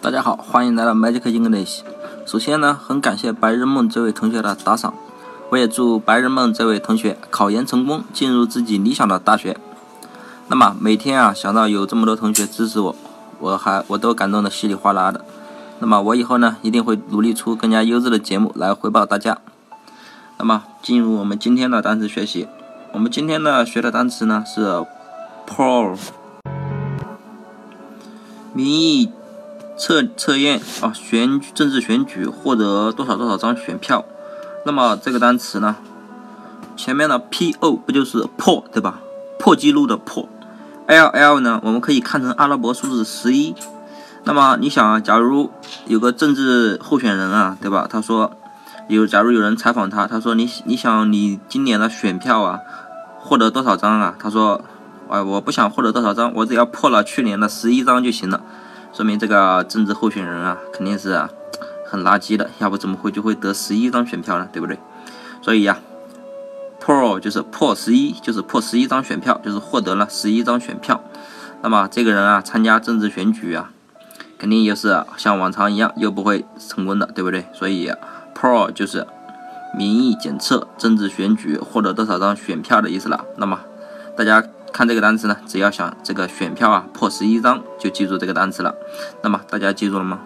大家好，欢迎来到 Magic English。首先呢，很感谢白日梦这位同学的打赏，我也祝白日梦这位同学考研成功，进入自己理想的大学。那么每天啊，想到有这么多同学支持我，我还我都感动的稀里哗啦的。那么我以后呢，一定会努力出更加优质的节目来回报大家。那么进入我们今天的单词学习，我们今天呢学的单词呢是 poll，名义。测测验啊，选政治选举获得多少多少张选票？那么这个单词呢，前面的 P O 不就是破对吧？破纪录的破，L L 呢，我们可以看成阿拉伯数字十一。那么你想啊，假如有个政治候选人啊，对吧？他说有，假如有人采访他，他说你你想你今年的选票啊，获得多少张啊？他说，哎，我不想获得多少张，我只要破了去年的十一张就行了。说明这个政治候选人啊，肯定是很垃圾的，要不怎么会就会得十一张选票呢？对不对？所以呀，pro 就是破十一，就是破十一张选票，就是获得了十一张选票。那么这个人啊，参加政治选举啊，肯定也是像往常一样又不会成功的，对不对？所以 pro 就是民意检测、政治选举获得多少张选票的意思了。那么大家。看这个单词呢，只要想这个选票啊破十一张，就记住这个单词了。那么大家记住了吗？